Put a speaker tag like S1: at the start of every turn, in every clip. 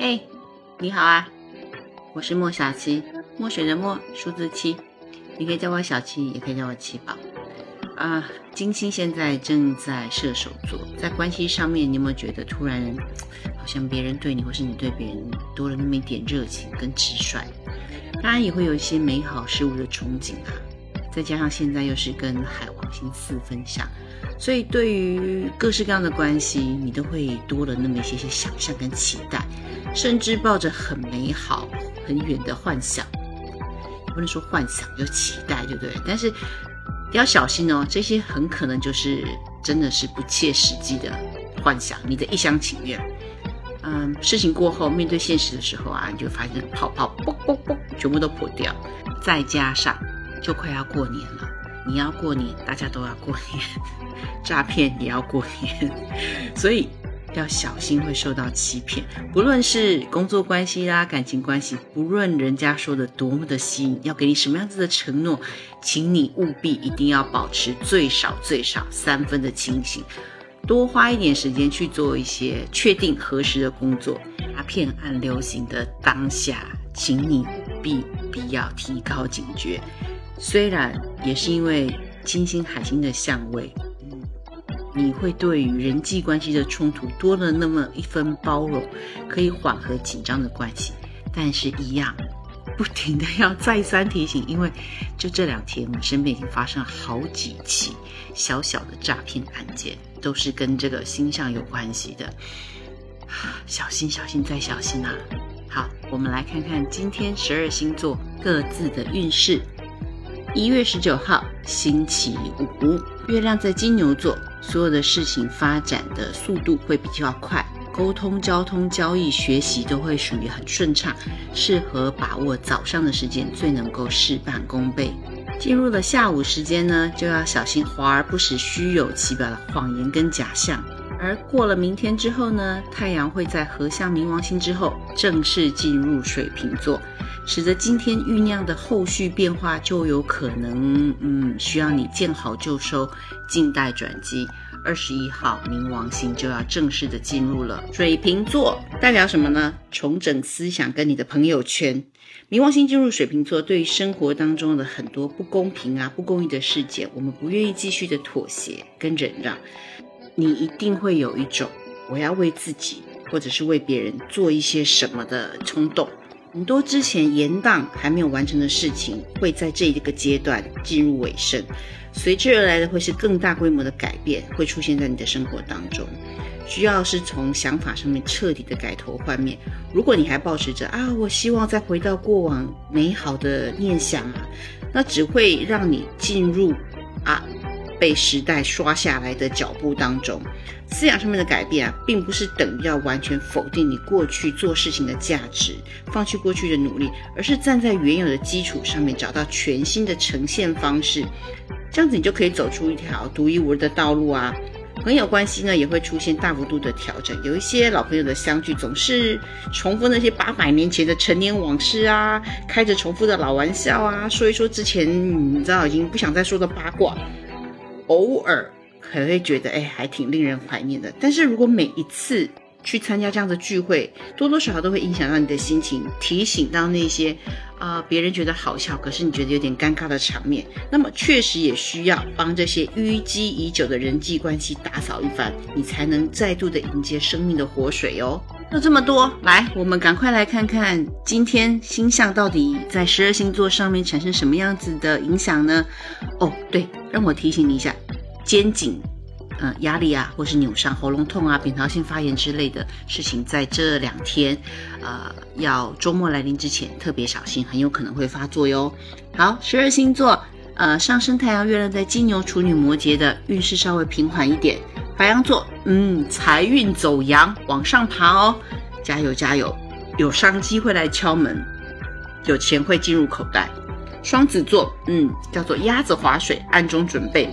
S1: 嘿，你好啊，我是莫小七，墨水的墨，数字七，你可以叫我小七，也可以叫我七宝。啊，金星现在正在射手座，在关系上面，你有没有觉得突然好像别人对你，或是你对别人多了那么一点热情跟直率？当然也会有一些美好事物的憧憬啊。再加上现在又是跟海王星四分相，所以对于各式各样的关系，你都会多了那么一些些想象跟期待，甚至抱着很美好、很远的幻想，不能说幻想，就期待，对不对？但是要小心哦，这些很可能就是真的是不切实际的幻想，你的一厢情愿。嗯，事情过后面对现实的时候啊，你就发现泡泡啵啵啵全部都破掉，再加上。就快要过年了，你要过年，大家都要过年，诈骗也要过年，所以要小心会受到欺骗。不论是工作关系啦、感情关系，不论人家说的多么的吸引，要给你什么样子的承诺，请你务必一定要保持最少最少三分的清醒，多花一点时间去做一些确定核实的工作。诈骗案流行的当下，请你务必必要提高警觉。虽然也是因为金星海星的相位，你会对于人际关系的冲突多了那么一分包容，可以缓和紧张的关系，但是一样，不停的要再三提醒，因为就这两天，我身边已经发生了好几起小小的诈骗案件，都是跟这个星象有关系的，小心小心再小心啊！好，我们来看看今天十二星座各自的运势。一月十九号，星期五，月亮在金牛座，所有的事情发展的速度会比较快，沟通、交通、交易、学习都会属于很顺畅，适合把握早上的时间，最能够事半功倍。进入了下午时间呢，就要小心华而不实、虚有其表的谎言跟假象。而过了明天之后呢，太阳会在合相冥王星之后正式进入水瓶座。使得今天酝酿的后续变化就有可能，嗯，需要你见好就收，静待转机。二十一号冥王星就要正式的进入了水瓶座，代表什么呢？重整思想跟你的朋友圈。冥王星进入水瓶座，对于生活当中的很多不公平啊、不公义的事件，我们不愿意继续的妥协跟忍让，你一定会有一种我要为自己或者是为别人做一些什么的冲动。很多之前延宕还没有完成的事情，会在这一个阶段进入尾声，随之而来的会是更大规模的改变，会出现在你的生活当中。需要是从想法上面彻底的改头换面。如果你还保持着啊，我希望再回到过往美好的念想啊，那只会让你进入啊。被时代刷下来的脚步当中，思想上面的改变啊，并不是等于要完全否定你过去做事情的价值，放弃过去的努力，而是站在原有的基础上面找到全新的呈现方式，这样子你就可以走出一条独一无二的道路啊。朋友关系呢也会出现大幅度的调整，有一些老朋友的相聚总是重复那些八百年前的陈年往事啊，开着重复的老玩笑啊，说一说之前你知道已经不想再说的八卦。偶尔可能会觉得，哎，还挺令人怀念的。但是如果每一次去参加这样的聚会，多多少少都会影响到你的心情，提醒到那些啊别人觉得好笑，可是你觉得有点尴尬的场面，那么确实也需要帮这些淤积已久的人际关系打扫一番，你才能再度的迎接生命的活水哦。那这么多，来，我们赶快来看看今天星象到底在十二星座上面产生什么样子的影响呢？哦，对，让我提醒你一下，肩颈，嗯，压力啊，或是扭伤、喉咙痛啊、扁桃腺发炎之类的事情，在这两天，呃，要周末来临之前特别小心，很有可能会发作哟。好，十二星座，呃，上升太阳、月亮在金牛、处女、摩羯的运势稍微平缓一点。白羊座，嗯，财运走阳，往上爬哦，加油加油，有商机会来敲门，有钱会进入口袋。双子座，嗯，叫做鸭子划水，暗中准备，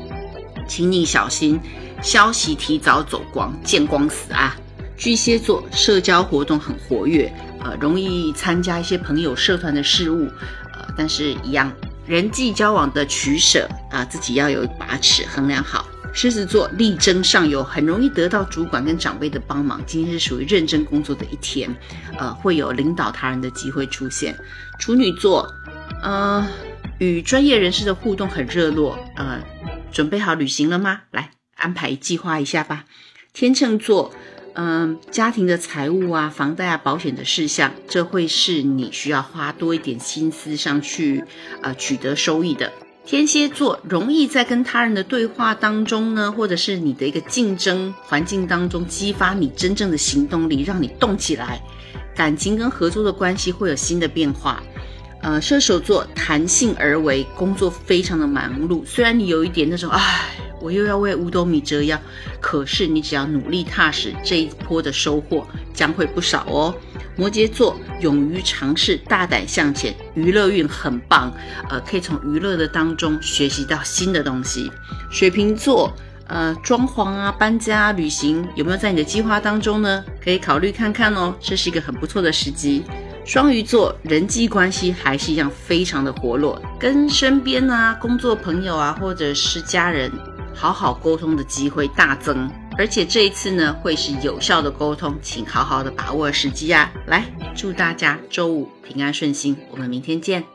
S1: 请你小心，消息提早走光，见光死啊。巨蟹座，社交活动很活跃，呃，容易参加一些朋友社团的事务，呃，但是一样，人际交往的取舍啊，自己要有把尺衡量好。狮子座力争上游，很容易得到主管跟长辈的帮忙。今天是属于认真工作的一天，呃，会有领导他人的机会出现。处女座，呃，与专业人士的互动很热络，呃，准备好旅行了吗？来安排计划一下吧。天秤座，嗯，家庭的财务啊、房贷啊、保险的事项，这会是你需要花多一点心思上去，呃，取得收益的。天蝎座容易在跟他人的对话当中呢，或者是你的一个竞争环境当中，激发你真正的行动力，让你动起来，感情跟合作的关系会有新的变化。呃，射手座弹性而为，工作非常的忙碌，虽然你有一点那种，唉。我又要为五斗米折腰，可是你只要努力踏实，这一波的收获将会不少哦。摩羯座勇于尝试，大胆向前，娱乐运很棒，呃，可以从娱乐的当中学习到新的东西。水瓶座，呃，装潢啊、搬家、旅行，有没有在你的计划当中呢？可以考虑看看哦，这是一个很不错的时机。双鱼座人际关系还是一样非常的活络，跟身边啊、工作朋友啊，或者是家人。好好沟通的机会大增，而且这一次呢会是有效的沟通，请好好的把握时机啊！来，祝大家周五平安顺心，我们明天见。